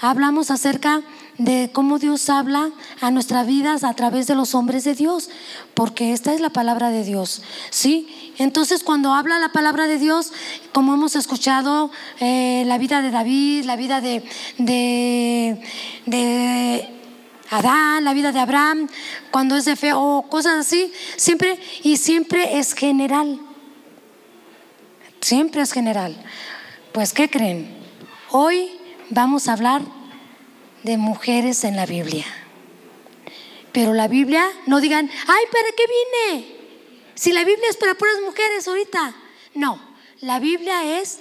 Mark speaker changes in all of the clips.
Speaker 1: hablamos acerca de cómo Dios habla a nuestras vidas a través de los hombres de Dios, porque esta es la palabra de Dios, ¿sí? Entonces cuando habla la palabra de Dios, como hemos escuchado eh, la vida de David, la vida de, de, de Adán, la vida de Abraham, cuando es de fe o cosas así, siempre y siempre es general. Siempre es general. Pues, ¿qué creen? Hoy vamos a hablar de mujeres en la Biblia. Pero la Biblia, no digan, ay, ¿para qué vine? Si la Biblia es para puras mujeres ahorita. No, la Biblia es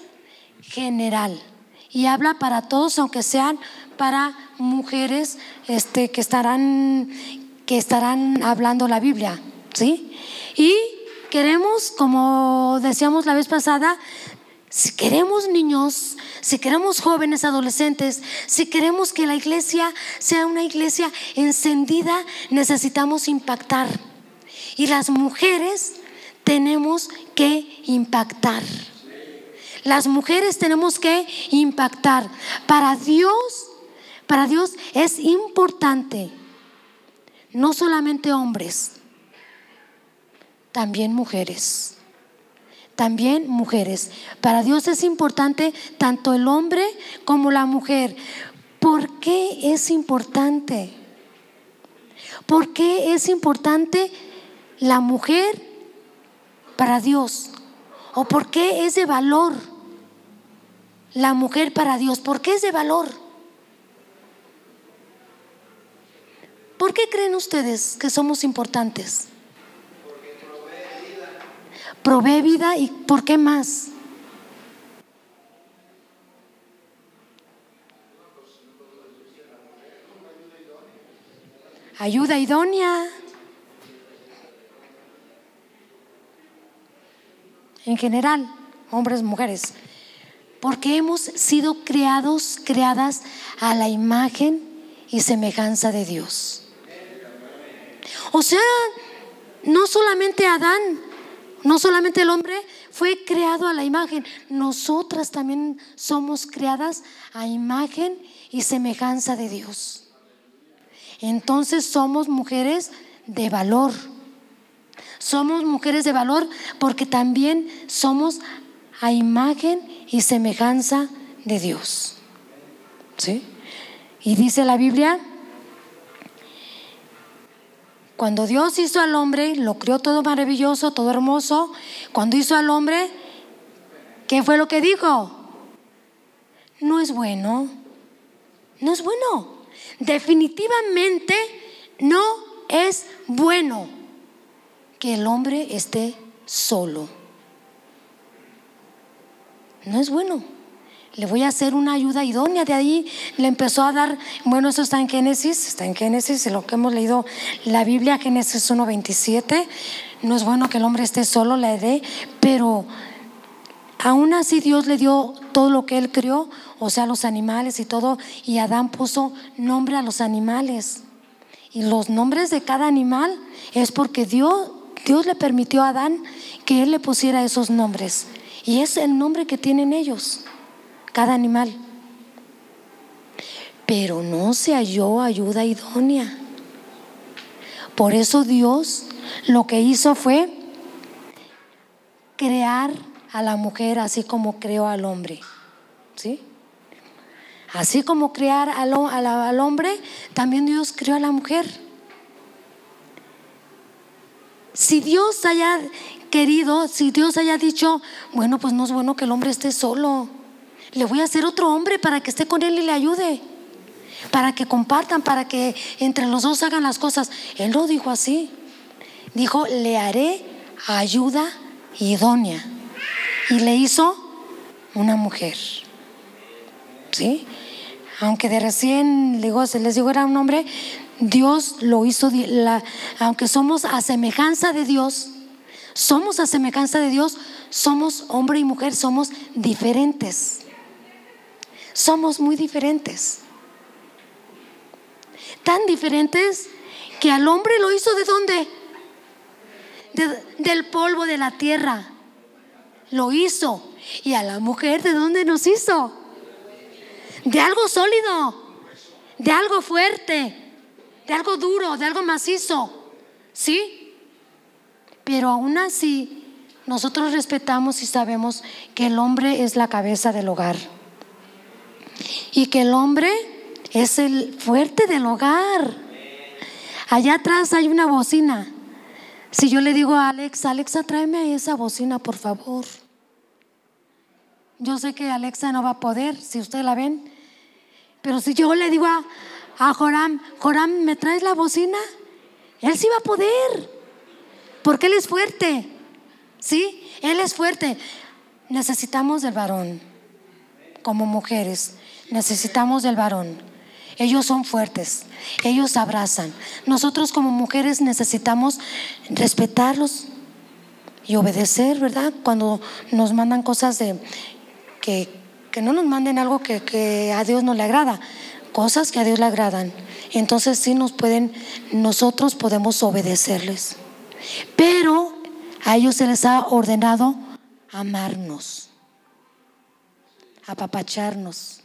Speaker 1: general y habla para todos, aunque sean para mujeres este, que, estarán, que estarán hablando la Biblia. ¿sí? Y queremos, como decíamos la vez pasada, si queremos niños, si queremos jóvenes, adolescentes, si queremos que la iglesia sea una iglesia encendida, necesitamos impactar. Y las mujeres tenemos que impactar. Las mujeres tenemos que impactar. Para Dios, para Dios es importante, no solamente hombres, también mujeres también mujeres. Para Dios es importante tanto el hombre como la mujer. ¿Por qué es importante? ¿Por qué es importante la mujer para Dios? ¿O por qué es de valor la mujer para Dios? ¿Por qué es de valor? ¿Por qué creen ustedes que somos importantes? Provee vida y ¿por qué más? Ayuda idónea. En general, hombres, mujeres. Porque hemos sido creados, creadas a la imagen y semejanza de Dios. O sea, no solamente Adán no solamente el hombre fue creado a la imagen, nosotras también somos creadas a imagen y semejanza de Dios. Entonces somos mujeres de valor. Somos mujeres de valor porque también somos a imagen y semejanza de Dios. ¿Sí? Y dice la Biblia cuando Dios hizo al hombre, lo crió todo maravilloso, todo hermoso. Cuando hizo al hombre, ¿qué fue lo que dijo? No es bueno. No es bueno. Definitivamente no es bueno que el hombre esté solo. No es bueno le voy a hacer una ayuda idónea. De ahí le empezó a dar, bueno, eso está en Génesis, está en Génesis, lo que hemos leído la Biblia, Génesis 1.27. No es bueno que el hombre esté solo, le dé, pero aún así Dios le dio todo lo que él crió, o sea, los animales y todo, y Adán puso nombre a los animales. Y los nombres de cada animal es porque Dios, Dios le permitió a Adán que él le pusiera esos nombres. Y es el nombre que tienen ellos cada animal. Pero no se halló ayuda idónea. Por eso Dios lo que hizo fue crear a la mujer así como creó al hombre. ¿Sí? Así como crear al, al, hombre, también Dios creó a la mujer. Si Dios haya querido, si Dios haya dicho, bueno, pues no es bueno que el hombre esté solo le voy a hacer otro hombre para que esté con él y le ayude, para que compartan, para que entre los dos hagan las cosas. Él lo dijo así. Dijo, le haré ayuda idónea. Y le hizo una mujer. ¿Sí? Aunque de recién se les digo era un hombre, Dios lo hizo, aunque somos a semejanza de Dios, somos a semejanza de Dios, somos hombre y mujer, somos diferentes somos muy diferentes. Tan diferentes que al hombre lo hizo de dónde? del polvo de la tierra. Lo hizo. Y a la mujer de dónde nos hizo? De algo sólido. de algo fuerte, de algo duro, de algo macizo. ¿Sí? Pero aún así, nosotros respetamos y sabemos que el hombre es la cabeza del hogar. Y que el hombre es el fuerte del hogar. Allá atrás hay una bocina. Si yo le digo a Alex, Alexa, tráeme esa bocina, por favor. Yo sé que Alexa no va a poder, si ustedes la ven. Pero si yo le digo a, a Joram, Joram, ¿me traes la bocina? Él sí va a poder. Porque él es fuerte. ¿Sí? Él es fuerte. Necesitamos del varón. Como mujeres, necesitamos del varón. Ellos son fuertes, ellos abrazan. Nosotros como mujeres necesitamos respetarlos y obedecer, ¿verdad? Cuando nos mandan cosas de que, no nos manden algo que, que a Dios no le agrada, cosas que a Dios le agradan. Entonces sí nos pueden, nosotros podemos obedecerles. Pero a ellos se les ha ordenado amarnos, apapacharnos,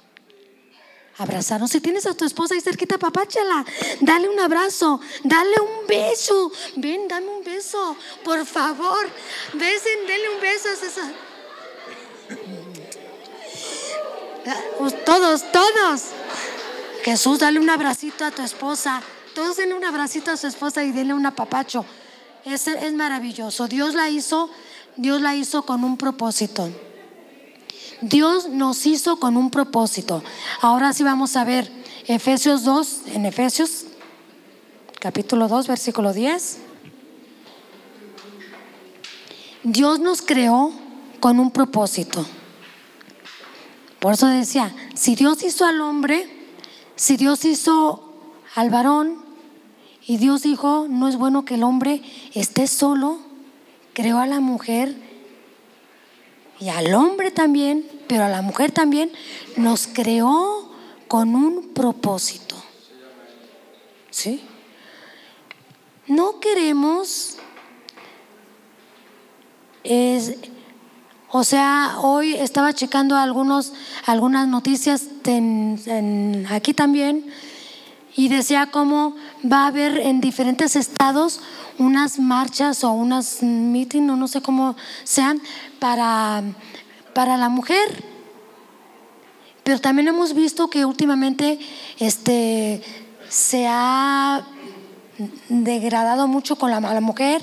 Speaker 1: abrazarnos. Si tienes a tu esposa ahí cerquita, papáchala, dale un abrazo, dale un beso. Ven, dame un beso, por favor. Besen, denle un beso a esa. Todos, todos. Jesús, dale un abracito a tu esposa. Todos denle un abracito a su esposa y denle un apapacho. Es, es maravilloso. Dios la hizo, Dios la hizo con un propósito. Dios nos hizo con un propósito. Ahora sí vamos a ver Efesios 2, en Efesios capítulo 2, versículo 10. Dios nos creó con un propósito. Por eso decía, si Dios hizo al hombre, si Dios hizo al varón, y Dios dijo, no es bueno que el hombre esté solo, creó a la mujer y al hombre también, pero a la mujer también, nos creó con un propósito. ¿Sí? No queremos, es, o sea, hoy estaba checando algunos, algunas noticias aquí también y decía cómo va a haber en diferentes estados unas marchas o unas meeting o no sé cómo sean para, para la mujer. Pero también hemos visto que últimamente este, se ha degradado mucho con la, mujer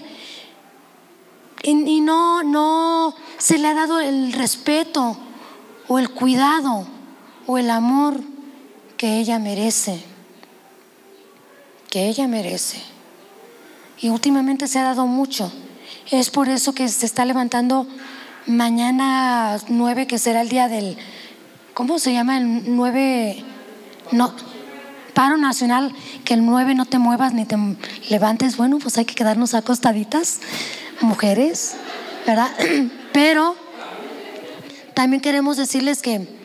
Speaker 1: y, y, no, no se le ha dado el respeto o el cuidado o el amor que ella merece, que ella merece. Y últimamente se ha dado mucho. Es por eso que se está levantando mañana 9, que será el día del, ¿cómo se llama? El 9, no, paro nacional, que el 9 no te muevas ni te levantes. Bueno, pues hay que quedarnos acostaditas, mujeres, ¿verdad? Pero también queremos decirles que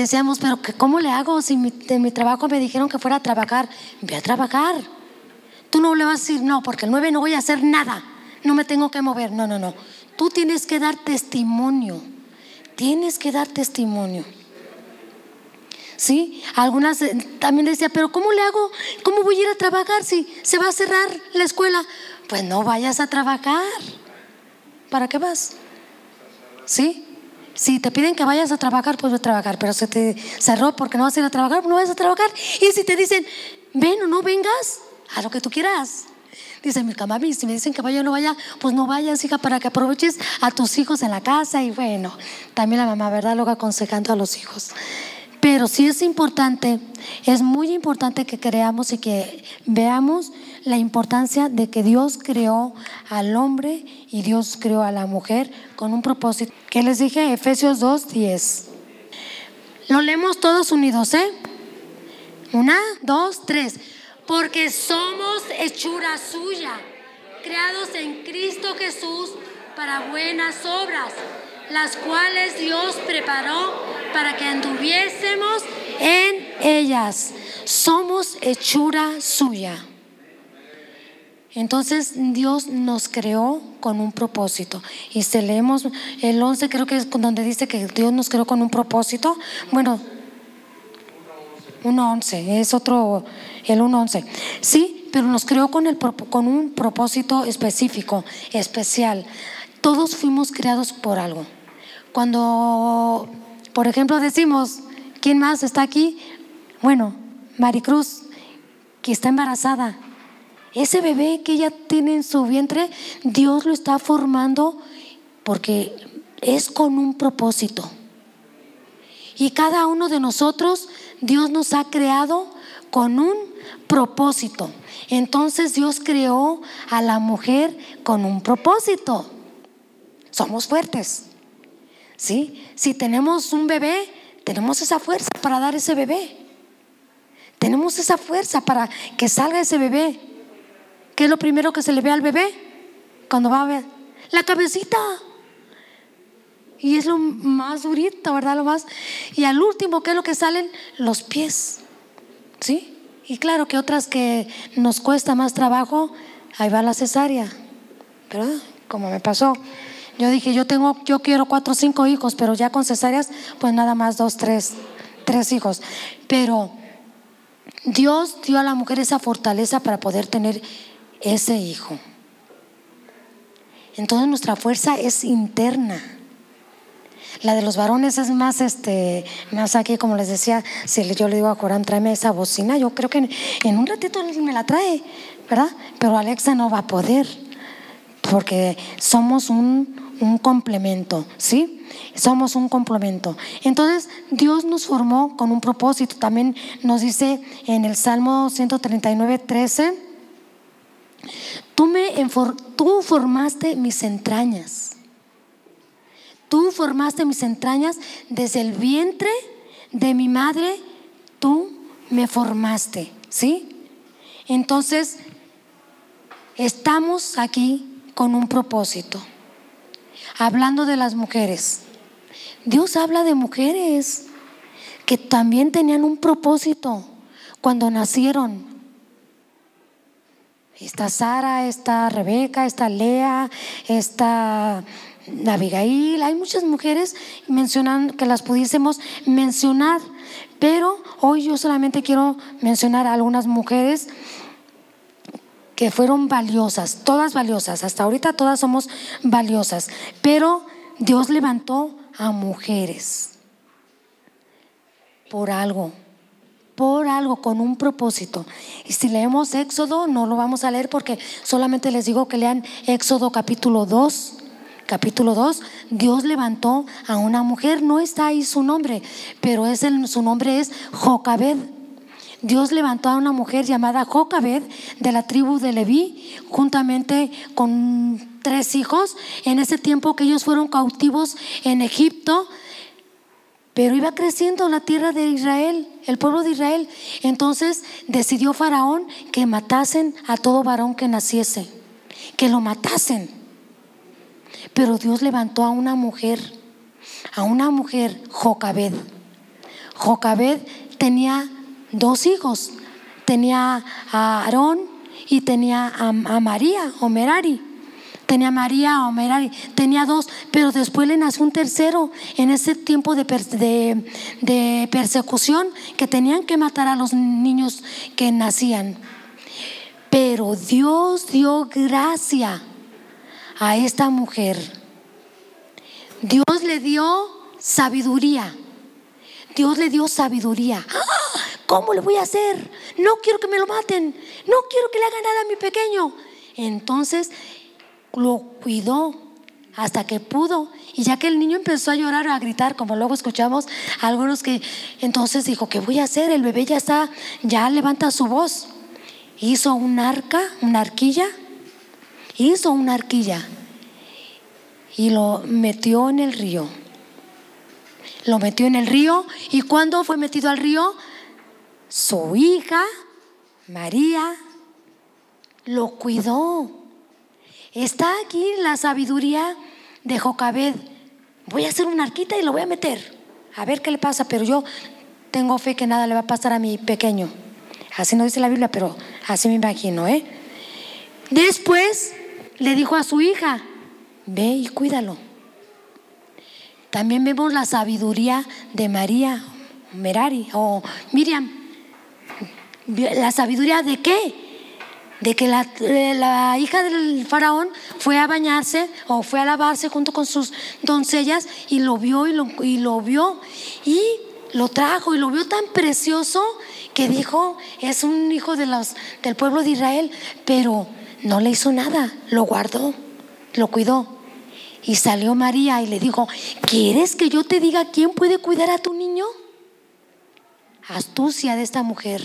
Speaker 1: decíamos, pero que ¿cómo le hago si de mi trabajo me dijeron que fuera a trabajar? Voy a trabajar. Tú no le vas a decir, no, porque el 9 no voy a hacer nada, no me tengo que mover. No, no, no. Tú tienes que dar testimonio. Tienes que dar testimonio. ¿Sí? Algunas eh, también decían, pero ¿cómo le hago? ¿Cómo voy a ir a trabajar si se va a cerrar la escuela? Pues no vayas a trabajar. ¿Para qué vas? ¿Sí? Si te piden que vayas a trabajar, pues voy a trabajar, pero se te cerró porque no vas a ir a trabajar, pues no vas a trabajar. Y si te dicen, ven o no vengas, a lo que tú quieras. Dice mi mami, si me dicen que vaya o no vaya, pues no vayas, hija, para que aproveches a tus hijos en la casa. Y bueno, también la mamá, ¿verdad? Luego aconsejando a los hijos. Pero sí es importante, es muy importante que creamos y que veamos la importancia de que Dios creó al hombre y Dios creó a la mujer con un propósito. ¿Qué les dije? Efesios 2, 10. Lo leemos todos unidos, ¿eh? Una, dos, tres porque somos hechura suya, creados en Cristo Jesús para buenas obras, las cuales Dios preparó para que anduviésemos en ellas. Somos hechura suya. Entonces Dios nos creó con un propósito. Y si leemos el 11, creo que es donde dice que Dios nos creó con un propósito. Bueno, 1.11, es otro, el 1.11. Sí, pero nos creó con, el, con un propósito específico, especial. Todos fuimos creados por algo. Cuando, por ejemplo, decimos, ¿quién más está aquí? Bueno, Maricruz, que está embarazada. Ese bebé que ella tiene en su vientre, Dios lo está formando porque es con un propósito. Y cada uno de nosotros, Dios nos ha creado con un propósito. Entonces Dios creó a la mujer con un propósito. Somos fuertes. ¿Sí? Si tenemos un bebé, tenemos esa fuerza para dar ese bebé. Tenemos esa fuerza para que salga ese bebé. ¿Qué es lo primero que se le ve al bebé? Cuando va a ver la cabecita. Y es lo más durito, ¿verdad? Lo más. Y al último, ¿qué es lo que salen? Los pies. ¿Sí? Y claro que otras que nos cuesta más trabajo, ahí va la cesárea. ¿Verdad? Como me pasó. Yo dije, yo tengo, yo quiero cuatro o cinco hijos, pero ya con cesáreas, pues nada más dos, tres, tres hijos. Pero Dios dio a la mujer esa fortaleza para poder tener ese hijo. Entonces nuestra fuerza es interna. La de los varones es más, este, más aquí, como les decía, si yo le digo a Corán, tráeme esa bocina, yo creo que en, un ratito me la trae, ¿verdad? Pero Alexa no va a poder, porque somos un complemento, ¿sí? Somos un complemento. Entonces, Dios nos formó con un propósito. También nos dice en el Salmo 139, 13, tú, me, tú formaste mis entrañas. Tú formaste mis entrañas desde el vientre de mi madre, tú me formaste, ¿sí? Entonces, estamos aquí con un propósito, hablando de las mujeres. Dios habla de mujeres que también tenían un propósito cuando nacieron. Está Sara, está Rebeca, está Lea, está Abigail, hay muchas mujeres mencionan que las pudiésemos mencionar, pero hoy yo solamente quiero mencionar a algunas mujeres que fueron valiosas, todas valiosas, hasta ahorita todas somos valiosas, pero Dios levantó a mujeres por algo, por algo, con un propósito. Y si leemos Éxodo, no lo vamos a leer porque solamente les digo que lean Éxodo capítulo 2 capítulo 2, Dios levantó a una mujer, no está ahí su nombre, pero es el, su nombre es Jocabed. Dios levantó a una mujer llamada Jocabed de la tribu de Leví, juntamente con tres hijos, en ese tiempo que ellos fueron cautivos en Egipto, pero iba creciendo la tierra de Israel, el pueblo de Israel. Entonces decidió Faraón que matasen a todo varón que naciese, que lo matasen. Pero Dios levantó a una mujer, a una mujer, Jocabed. Jocabed tenía dos hijos, tenía a Aarón y tenía a, María o Merari. Tenía María o Merari, tenía dos, pero después le nació un tercero en ese tiempo de, persecución que tenían que matar a los niños que nacían. Pero Dios dio gracia a esta mujer. Dios le dio sabiduría. Dios le dio sabiduría. ¡Ah! ¿Cómo le voy a hacer? No quiero que me lo maten. No quiero que le hagan nada a mi pequeño. Entonces lo cuidó hasta que pudo. Y ya que el niño empezó a llorar, a gritar, como luego escuchamos algunos que entonces dijo, ¿qué voy a hacer? El bebé ya está, ya levanta su voz. Hizo un arca, una arquilla hizo una arquilla y lo metió en el río. Lo metió en el río y cuando fue metido al río, su hija, María, lo cuidó. Está aquí la sabiduría de Jocabed. Voy a hacer una arquita y lo voy a meter. A ver qué le pasa, pero yo tengo fe que nada le va a pasar a mi pequeño. Así no dice la Biblia, pero así me imagino, ¿eh? Después le dijo a su hija, ve y cuídalo. También vemos la sabiduría de María, Merari o Miriam. ¿La sabiduría de qué? De que la, la, hija del faraón fue a bañarse o fue a lavarse junto con sus doncellas y lo vio y lo, y lo vio y lo trajo y lo vio tan precioso que dijo, es un hijo del pueblo de Israel, pero no le hizo nada, lo guardó, lo cuidó. Y salió María y le dijo, ¿quieres que yo te diga quién puede cuidar a tu niño? Astucia de esta mujer,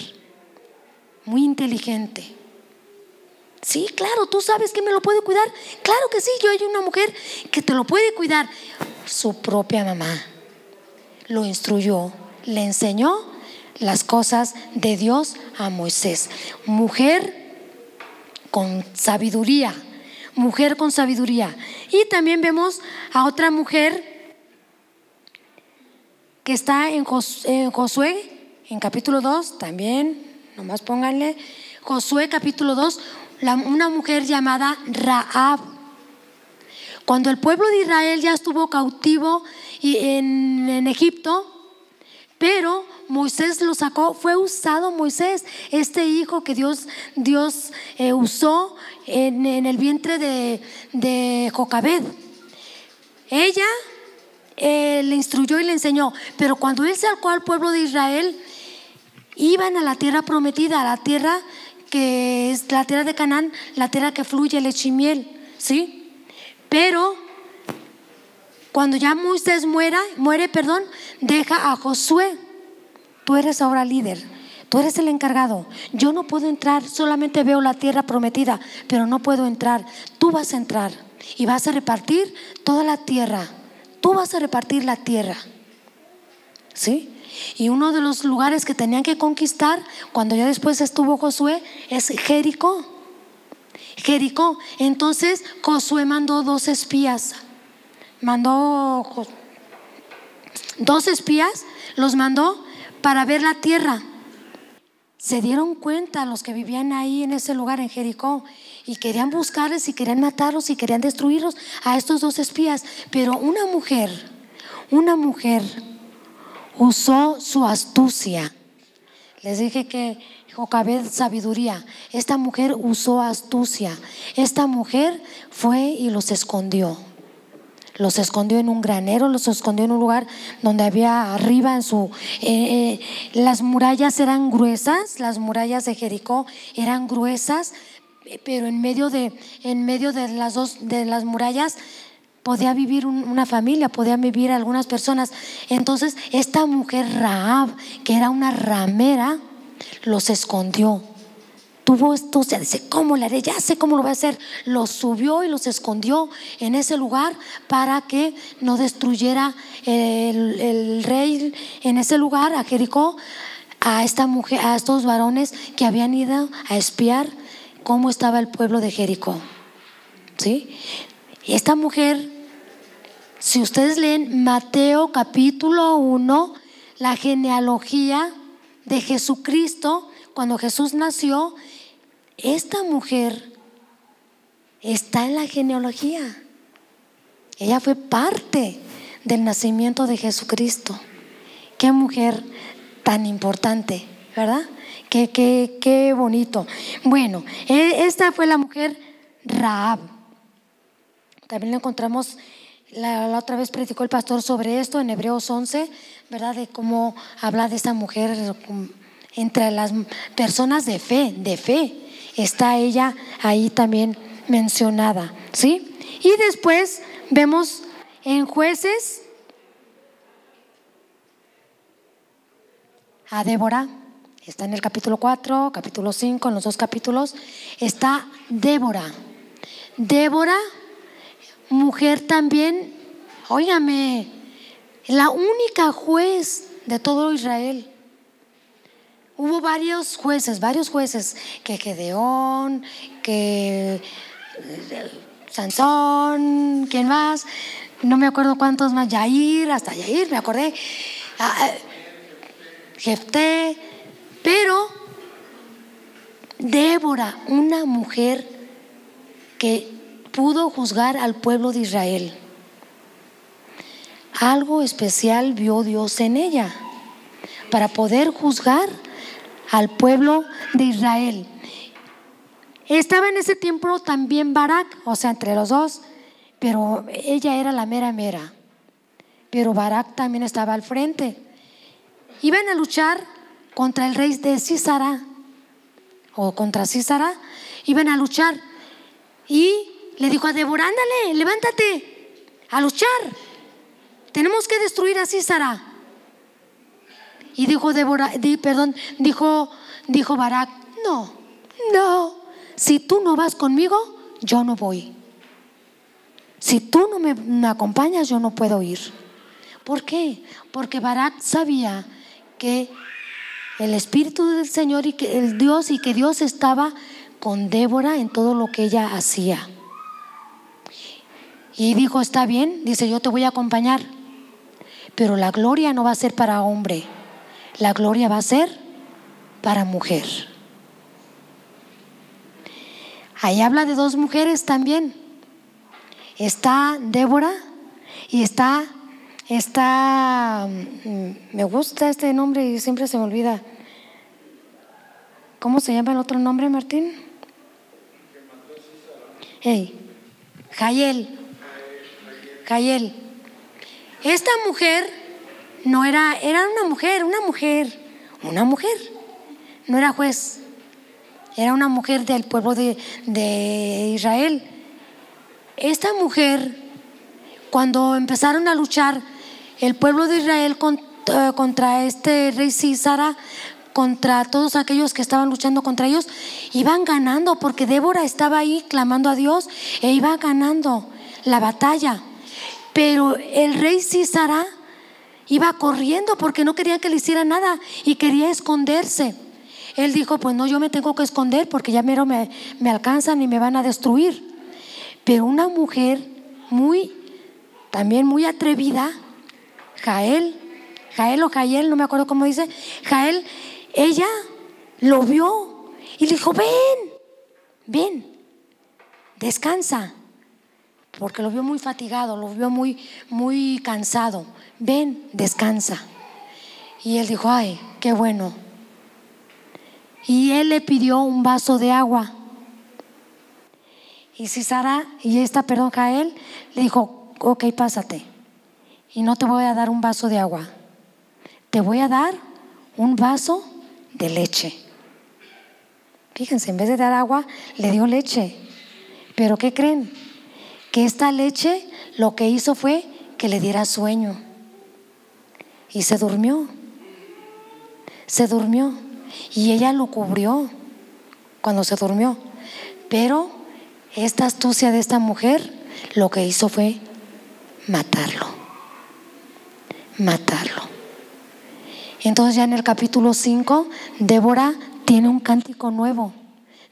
Speaker 1: muy inteligente. Sí, claro, tú sabes que me lo puede cuidar. Claro que sí, yo hay una mujer que te lo puede cuidar. Su propia mamá lo instruyó, le enseñó las cosas de Dios a Moisés. Mujer con sabiduría, mujer con sabiduría. Y también vemos a otra mujer que está en Josué, en capítulo 2, también, nomás pónganle, Josué capítulo 2, una mujer llamada Raab. Cuando el pueblo de Israel ya estuvo cautivo en, en Egipto, pero Moisés lo sacó, fue usado Moisés, este hijo que Dios, Dios eh, usó en, el vientre de, de Jocabed. Ella eh, le instruyó y le enseñó, pero cuando él sacó al pueblo de Israel, iban a la tierra prometida, a la tierra que es la tierra de Canaán, la tierra que fluye leche y miel, ¿sí? Pero cuando ya Moisés muera, muere, perdón, deja a Josué Tú eres ahora líder. Tú eres el encargado. Yo no puedo entrar, solamente veo la tierra prometida, pero no puedo entrar. Tú vas a entrar y vas a repartir toda la tierra. Tú vas a repartir la tierra. ¿Sí? Y uno de los lugares que tenían que conquistar cuando ya después estuvo Josué es Jericó. Jericó. Entonces Josué mandó dos espías. Mandó dos espías, los mandó para ver la tierra. Se dieron cuenta los que vivían ahí en ese lugar, en Jericó, y querían buscarles y querían matarlos y querían destruirlos a estos dos espías. Pero una mujer, una mujer usó su astucia. Les dije que Jocabed sabiduría. Esta mujer usó astucia. Esta mujer fue y los escondió. Los escondió en un granero, los escondió en un lugar donde había arriba en su... Eh, eh, las murallas eran gruesas, las murallas de Jericó eran gruesas, pero en medio de, en medio de las dos, de las murallas podía vivir una familia, podían vivir algunas personas. Entonces, esta mujer Raab, que era una ramera, los escondió tuvo esto, se dice, ¿cómo le haré? Ya sé cómo lo voy a hacer. Los subió y los escondió en ese lugar para que no destruyera el, rey en ese lugar, a Jericó, a esta mujer, a estos varones que habían ido a espiar cómo estaba el pueblo de Jericó. ¿Sí? Esta mujer, si ustedes leen Mateo capítulo 1, la genealogía de Jesucristo, cuando Jesús nació, esta mujer está en la genealogía. Ella fue parte del nacimiento de Jesucristo. Qué mujer tan importante, ¿verdad? Qué, qué, qué bonito. Bueno, e, esta fue la mujer Raab. También lo encontramos, la, otra vez predicó el pastor sobre esto en Hebreos 11, ¿verdad? De cómo habla de esta mujer entre las personas de fe, de fe está ella ahí también mencionada, ¿sí? Y después vemos en jueces a Débora, está en el capítulo 4, capítulo 5, en los dos capítulos, está Débora. Débora, mujer también, óigame, la única juez de todo Israel. Hubo varios jueces, varios jueces, que Gedeón, que eh, Sansón, ¿quién más? No me acuerdo cuántos más, Yair, hasta Yair, me acordé, ah, eh, Jefté, pero Débora, una mujer que pudo juzgar al pueblo de Israel. Algo especial vio Dios en ella para poder juzgar al pueblo de Israel. Estaba en ese tiempo también Barak, o sea, entre los dos, pero ella era la mera mera. Pero Barak también estaba al frente. Iban a luchar contra el rey de Císara, o contra Císara, iban a luchar. Y le dijo a Débora, ándale, levántate, a luchar. Tenemos que destruir a Císara. Y dijo Débora, perdón, dijo, dijo Barak, no, no, si tú no vas conmigo, yo no voy. Si tú no me, acompañas, yo no puedo ir. ¿Por qué? Porque Barak sabía que el Espíritu del Señor y que el Dios y que Dios estaba con Débora en todo lo que ella hacía. Y dijo, está bien, dice, yo te voy a acompañar, pero la gloria no va a ser para hombre, la gloria va a ser para mujer. Ahí habla de dos mujeres también. Está Débora y está, está, mm, me gusta este nombre y siempre se me olvida. ¿Cómo se llama el otro nombre, Martín? Hey, Jayel. Jayel. Esta mujer no era, era una mujer, una mujer, una mujer. No era juez, era una mujer del pueblo de, Israel. Esta mujer, cuando empezaron a luchar el pueblo de Israel contra, contra este rey Císara, contra todos aquellos que estaban luchando contra ellos, iban ganando porque Débora estaba ahí clamando a Dios e iba ganando la batalla. Pero el rey Císara iba corriendo porque no quería que le hiciera nada y quería esconderse. Él dijo, pues no, yo me tengo que esconder porque ya mero me, me alcanzan y me van a destruir. Pero una mujer muy, también muy atrevida, Jael, Jael o Jael, no me acuerdo cómo dice, Jael, ella lo vio y le dijo, ven, ven, descansa, porque lo vio muy fatigado, lo vio muy, muy cansado, ven, descansa. Y él dijo, ay, qué bueno y él le pidió un vaso de agua. Y si Sara, y esta, perdón, Jael, le dijo, ok, pásate. Y no te voy a dar un vaso de agua. Te voy a dar un vaso de leche. Fíjense, en vez de dar agua, le dio leche. Pero ¿qué creen? Que esta leche lo que hizo fue que le diera sueño. Y se durmió. Se durmió y ella lo cubrió cuando se durmió. Pero esta astucia de esta mujer lo que hizo fue matarlo. Matarlo. Entonces ya en el capítulo 5, Débora tiene un cántico nuevo.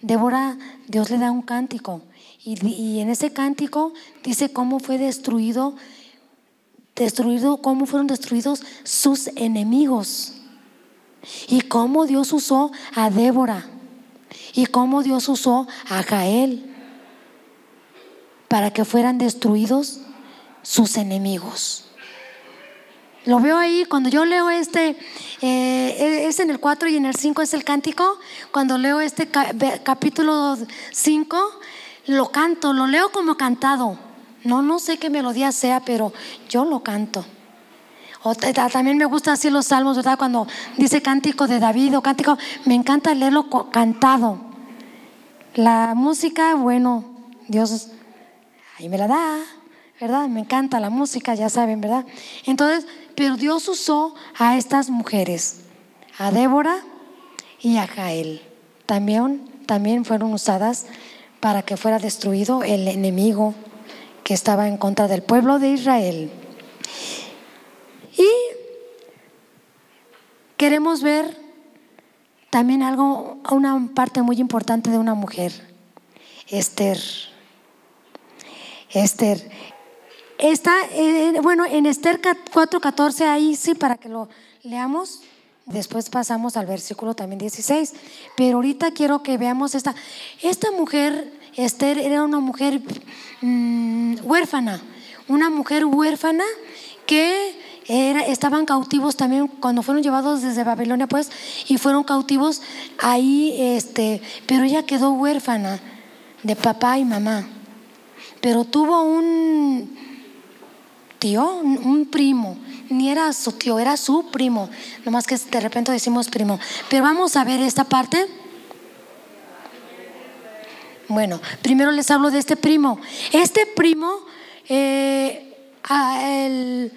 Speaker 1: Débora, Dios le da un cántico. Y, en ese cántico dice cómo fue destruido, destruido, cómo fueron destruidos sus enemigos. Y cómo Dios usó a Débora. Y cómo Dios usó a Jael para que fueran destruidos sus enemigos. Lo veo ahí, cuando yo leo este, eh, es en el 4 y en el 5 es el cántico, cuando leo este capítulo 5, lo canto, lo leo como cantado. No, no sé qué melodía sea, pero yo lo canto también me gusta así los salmos, ¿verdad? Cuando dice cántico de David o cántico, me encanta leerlo cantado. La música, bueno, Dios ahí me la da, ¿verdad? Me encanta la música, ya saben, ¿verdad? Entonces, pero Dios usó a estas mujeres, a Débora y a Jael. También, también fueron usadas para que fuera destruido el enemigo que estaba en contra del pueblo de Israel. Y queremos ver también algo, una parte muy importante de una mujer, Esther. Esther. Está, eh, bueno, en Esther 4:14, ahí sí, para que lo leamos. Después pasamos al versículo también 16. Pero ahorita quiero que veamos esta. Esta mujer, Esther, era una mujer mm, huérfana. Una mujer huérfana que estaban cautivos también cuando fueron llevados desde Babilonia, pues, y fueron cautivos ahí, este, pero ella quedó huérfana de papá y mamá. Pero tuvo un tío, un primo, ni era su tío, era su primo, nomás que de repente decimos primo. Pero vamos a ver esta parte. Bueno, primero les hablo de este primo. Este primo, eh, el,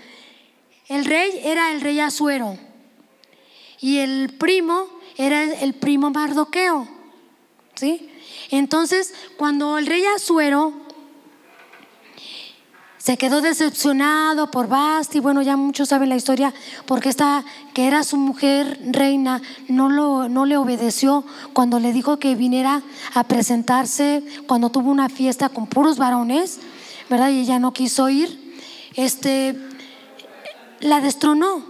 Speaker 1: el rey era el rey Azuero y el primo era el primo Mardoqueo. ¿Sí? Entonces, cuando el rey Azuero se quedó decepcionado por Basti, bueno, ya muchos saben la historia, porque esta que era su mujer reina no, lo, no le obedeció cuando le dijo que viniera a presentarse cuando tuvo una fiesta con puros varones, ¿verdad? Y ella no quiso ir. Este, la destronó.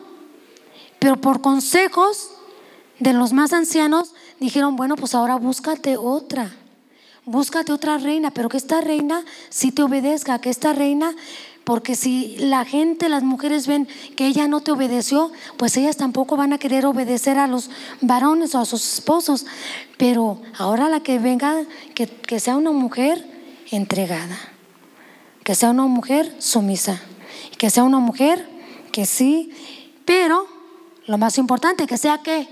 Speaker 1: Pero por consejos de los más ancianos dijeron, bueno, pues ahora búscate otra. Búscate otra reina, pero que esta reina sí te obedezca, que esta reina, porque si la gente, las mujeres ven que ella no te obedeció, pues ellas tampoco van a querer obedecer a los varones o a sus esposos. Pero ahora la que venga, que, que sea una mujer entregada, que sea una mujer sumisa, que sea una mujer que sí, pero lo más importante, que sea que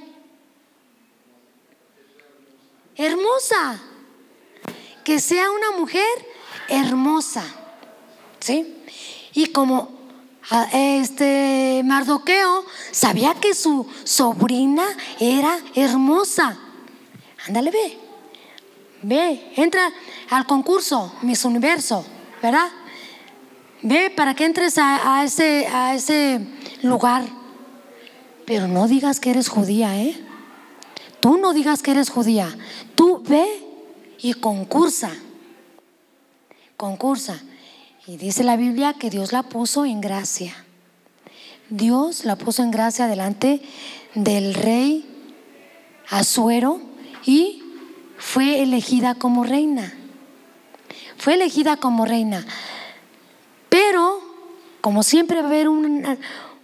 Speaker 1: hermosa, que sea una mujer hermosa, ¿sí? Y como este Mardoqueo sabía que su sobrina era hermosa, ándale, ve, ve, entra al concurso Miss Universo, ¿verdad? Ve para que entres a, ese, a ese lugar. Pero no digas que eres judía, ¿eh? Tú no digas que eres judía. Tú ve y concursa. Concursa. Y dice la Biblia que Dios la puso en gracia. Dios la puso en gracia delante del rey Azuero y fue elegida como reina. Fue elegida como reina. Pero, como siempre va a haber un,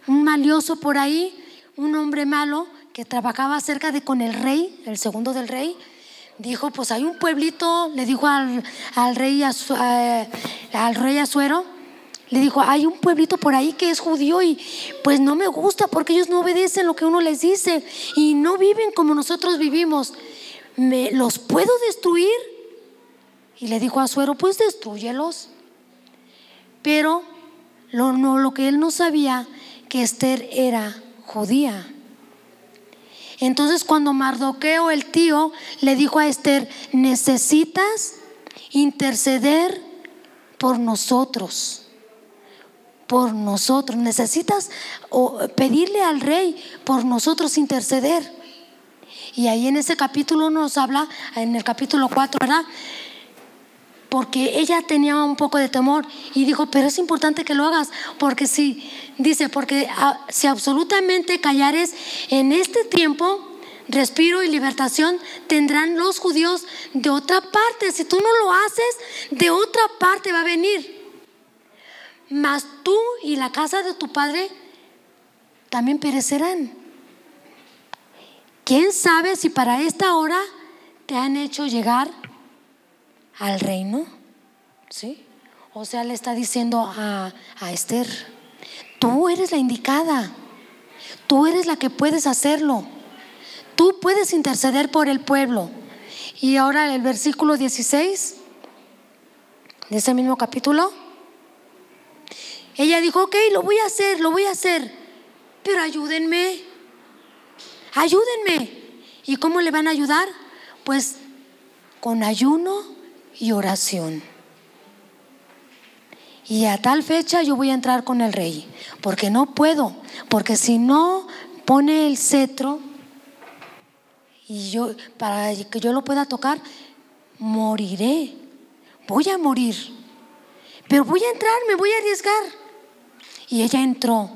Speaker 1: malioso por ahí, un hombre malo que trabajaba cerca de con el rey, el segundo del rey, dijo, pues hay un pueblito, le dijo al, rey, al rey Azuero, le dijo, hay un pueblito por ahí que es judío y pues no me gusta porque ellos no obedecen lo que uno les dice y no viven como nosotros vivimos. ¿Me, ¿Los puedo destruir? Y le dijo a Azuero, pues destruyelos. Pero lo, no, lo que él no sabía, que Esther era judía. Entonces cuando Mardoqueo, el tío, le dijo a Esther, necesitas interceder por nosotros, por nosotros, necesitas pedirle al rey por nosotros interceder. Y ahí en ese capítulo nos habla, en el capítulo 4, ¿verdad? Porque ella tenía un poco de temor y dijo, pero es importante que lo hagas, porque si, dice, porque ah, si absolutamente callares en este tiempo, respiro y libertación tendrán los judíos de otra parte. Si tú no lo haces, de otra parte va a venir. Mas tú y la casa de tu padre también perecerán. ¿Quién sabe si para esta hora te han hecho llegar al reino. ¿Sí? O sea, le está diciendo a, a Esther, tú eres la indicada, tú eres la que puedes hacerlo, tú puedes interceder por el pueblo. Y ahora el versículo 16 de ese mismo capítulo, ella dijo, ok, lo voy a hacer, lo voy a hacer, pero ayúdenme, ayúdenme. ¿Y cómo le van a ayudar? Pues con ayuno y oración. Y a tal fecha yo voy a entrar con el rey, porque no puedo, porque si no pone el cetro y yo para que yo lo pueda tocar, moriré. Voy a morir. Pero voy a entrar, me voy a arriesgar. Y ella entró.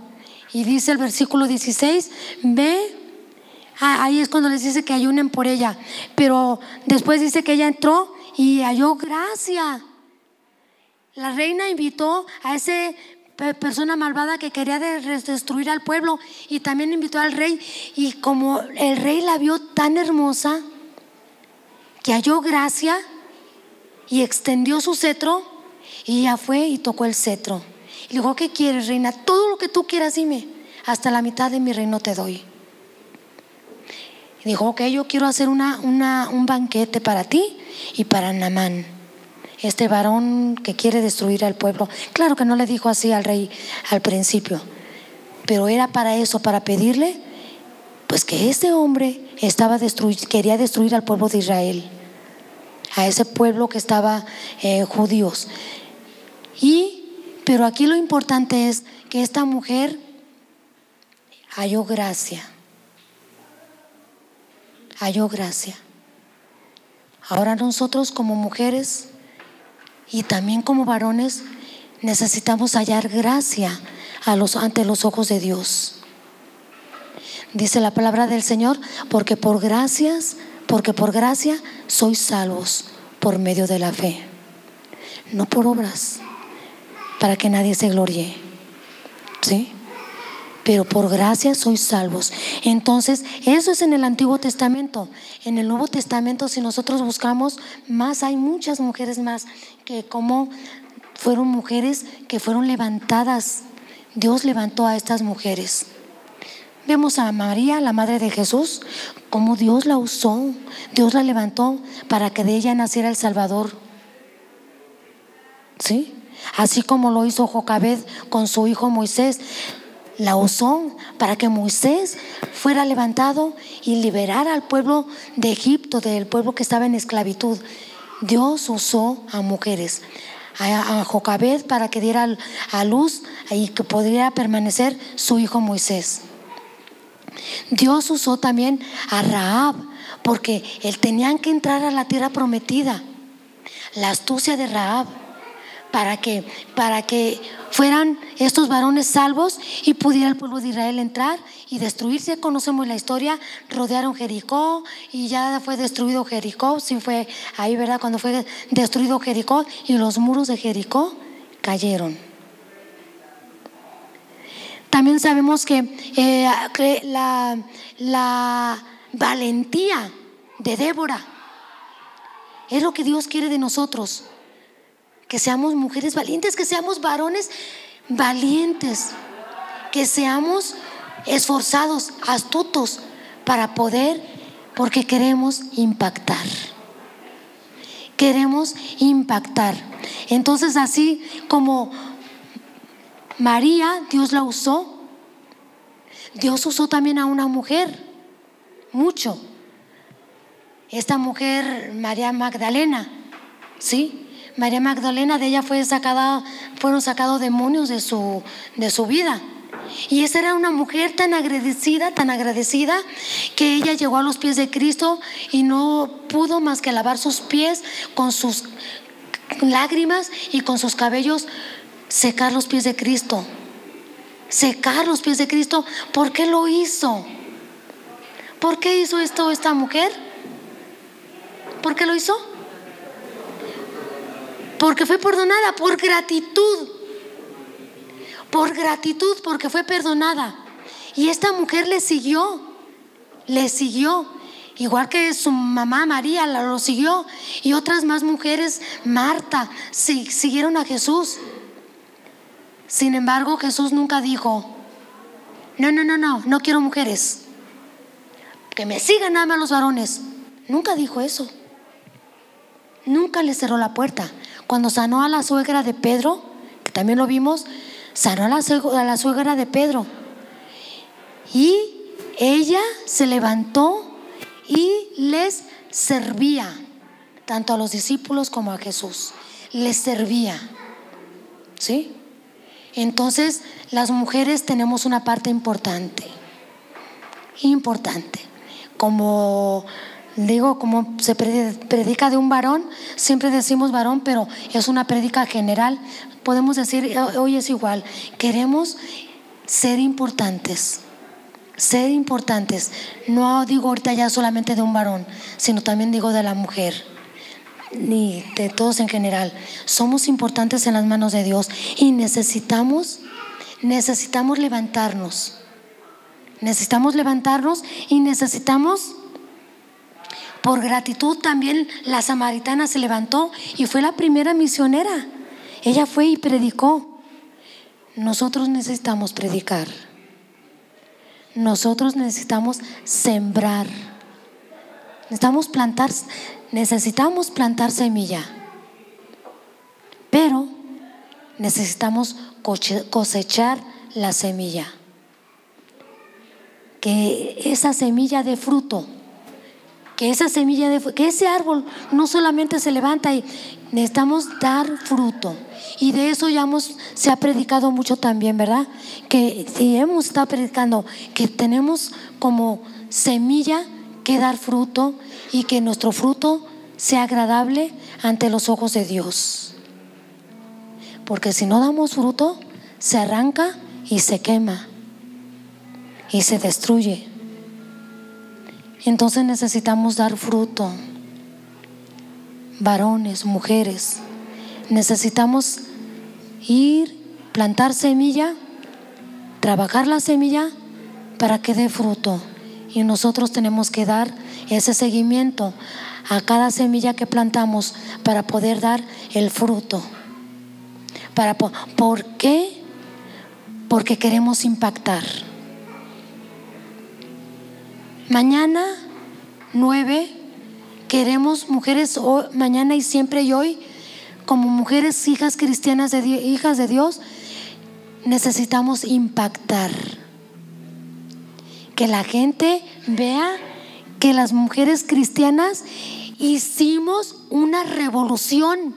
Speaker 1: Y dice el versículo 16, ve, ahí es cuando les dice que ayunen por ella. Pero después dice que ella entró y halló gracia. La reina invitó a ese persona malvada que quería destruir al pueblo y también invitó al rey y como el rey la vio tan hermosa que halló gracia y extendió su cetro y ya fue y tocó el cetro. Y dijo, ¿qué quieres, reina? Todo lo que tú quieras, dime. Hasta la mitad de mi reino te doy. Dijo, ok, yo quiero hacer una, un banquete para ti y para Namán, este varón que quiere destruir al pueblo. Claro que no le dijo así al rey al principio, pero era para eso, para pedirle, pues que este hombre estaba quería destruir al pueblo de Israel, a ese pueblo que estaba eh, judíos. Y, pero aquí lo importante es que esta mujer halló gracia. Halló gracia. Ahora nosotros como mujeres y también como varones necesitamos hallar gracia ante los ojos de Dios. Dice la palabra del Señor, porque por gracias, porque por gracia sois salvos por medio de la fe, no por obras para que nadie se glorie. ¿Sí? Pero por gracia sois salvos. Entonces, eso es en el Antiguo Testamento. En el Nuevo Testamento, si nosotros buscamos más, hay muchas mujeres más que como fueron mujeres que fueron levantadas. Dios levantó a estas mujeres. Vemos a María, la madre de Jesús, como Dios la usó. Dios la levantó para que de ella naciera el Salvador. ¿Sí? así como lo hizo Jocabed con su hijo Moisés. La usó para que Moisés fuera levantado y liberara al pueblo de Egipto, del pueblo que estaba en esclavitud. Dios usó a mujeres, a, Jocabed para que diera a luz y que podría permanecer su hijo Moisés. Dios usó también a Raab porque él tenían que entrar a la tierra prometida. La astucia de Raab para que, para que fueran estos varones salvos y pudiera el pueblo de Israel entrar y destruirse. Conocemos la historia, rodearon Jericó y ya fue destruido Jericó, sí fue ahí, ¿verdad? Cuando fue destruido Jericó y los muros de Jericó cayeron. También sabemos que, eh, la, la valentía de Débora es lo que Dios quiere de nosotros que seamos mujeres valientes, que seamos varones valientes, que seamos esforzados, astutos para poder, porque queremos impactar. Queremos impactar. Entonces así como María, Dios la usó, Dios usó también a una mujer, mucho. Esta mujer, María Magdalena, ¿sí? María Magdalena, de ella fue sacada, fueron sacados demonios de su, de su vida. Y esa era una mujer tan agradecida, tan agradecida, que ella llegó a los pies de Cristo y no pudo más que lavar sus pies con sus lágrimas y con sus cabellos secar los pies de Cristo. Secar los pies de Cristo. ¿Por qué lo hizo? ¿Por qué hizo esto esta mujer? ¿Por qué lo hizo? Porque fue perdonada por gratitud. Por gratitud, porque fue perdonada. Y esta mujer le siguió, le siguió. Igual que su mamá María lo siguió. Y otras más mujeres, Marta, siguieron a Jesús. Sin embargo, Jesús nunca dijo, no, no, no, no, no quiero mujeres. Que me sigan nada más los varones. Nunca dijo eso. Nunca le cerró la puerta. Cuando sanó a la suegra de Pedro, que también lo vimos, sanó a la, suegra de Pedro. Y ella se levantó y les servía, tanto a los discípulos como a Jesús. Les servía. ¿Sí? Entonces, las mujeres tenemos una parte importante. Importante. Como digo, como se predica de un varón, siempre decimos varón, pero es una predica general. Podemos decir, eh, hoy es igual, queremos ser importantes, ser importantes. No digo ahorita ya solamente de un varón, sino también digo de la mujer ni de todos en general. Somos importantes en las manos de Dios y necesitamos necesitamos levantarnos. Necesitamos levantarnos y necesitamos, por gratitud también la samaritana se levantó y fue la primera misionera. Ella fue y predicó. Nosotros necesitamos predicar. Nosotros necesitamos sembrar. Necesitamos plantar, necesitamos plantar semilla. Pero necesitamos cosechar la semilla. Que esa semilla de fruto, que esa semilla de que ese árbol no solamente se levanta y necesitamos dar fruto. Y de eso ya hemos, se ha predicado mucho también, ¿verdad? Que si hemos estado predicando que tenemos como semilla que dar fruto y que nuestro fruto sea agradable ante los ojos de Dios. Porque si no damos fruto, se arranca y se quema y se destruye. Entonces necesitamos dar fruto. Varones, mujeres, necesitamos ir, plantar semilla, trabajar la semilla para que dé fruto. Y nosotros tenemos que dar ese seguimiento a cada semilla que plantamos para poder dar el fruto. Para, ¿Por qué? Porque queremos impactar. Mañana, nueve, queremos mujeres mañana y siempre y hoy, como mujeres hijas cristianas, de, hijas de Dios, necesitamos impactar. Que la gente vea que las mujeres cristianas hicimos una revolución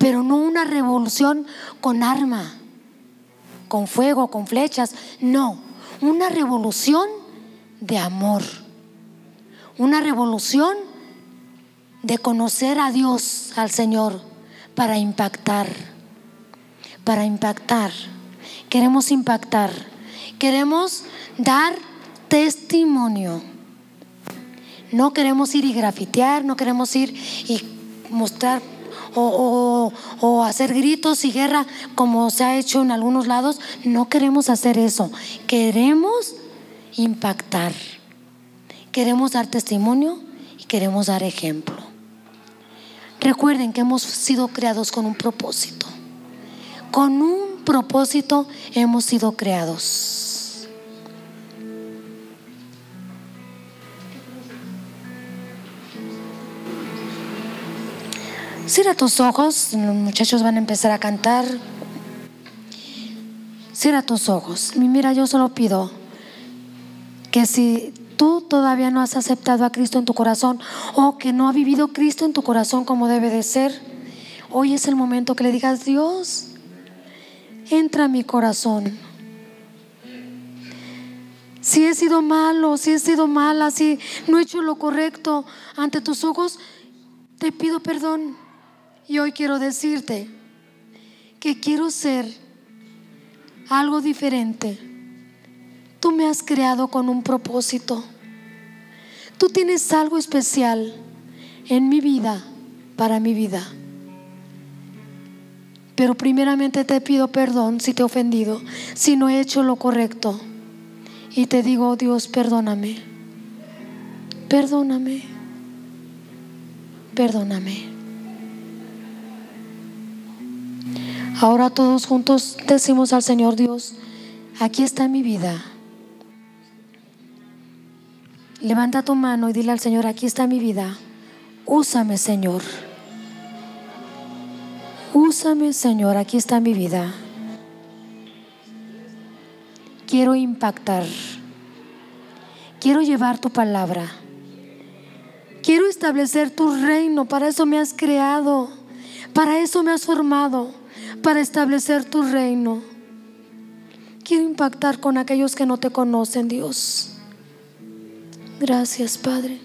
Speaker 1: pero no una revolución con arma, con fuego, con flechas, no, una revolución de amor, una revolución de conocer a Dios, al Señor, para impactar, para impactar. Queremos impactar, queremos dar testimonio. No queremos ir y grafitear, no queremos ir y mostrar o, hacer gritos y guerra como se ha hecho en algunos lados. No queremos hacer eso. Queremos impactar. Queremos dar testimonio y queremos dar ejemplo. Recuerden que hemos sido creados con un propósito. Con un propósito hemos sido creados. Cierra tus ojos, los muchachos van a empezar a cantar. Cierra tus ojos. Mira, yo solo pido que si tú todavía no has aceptado a Cristo en tu corazón o que no ha vivido Cristo en tu corazón como debe de ser, hoy es el momento que le digas, Dios, entra a mi corazón. Si he sido malo, si he sido mala, si no he hecho lo correcto ante tus ojos, te pido perdón. Y hoy quiero decirte que quiero ser algo diferente. Tú me has creado con un propósito. Tú tienes algo especial en mi vida, para mi vida. Pero primeramente te pido perdón si te he ofendido, si no he hecho lo correcto. Y te digo, oh Dios, perdóname. Perdóname. Perdóname. Ahora todos juntos decimos al Señor Dios, aquí está mi vida. Levanta tu mano y dile al Señor, aquí está mi vida. Úsame, Señor. Úsame, Señor, aquí está mi vida. Quiero impactar. Quiero llevar tu palabra. Quiero establecer tu reino. Para eso me has creado. Para eso me has formado para establecer tu reino. Quiero impactar con aquellos que no te conocen, Dios. Gracias, Padre.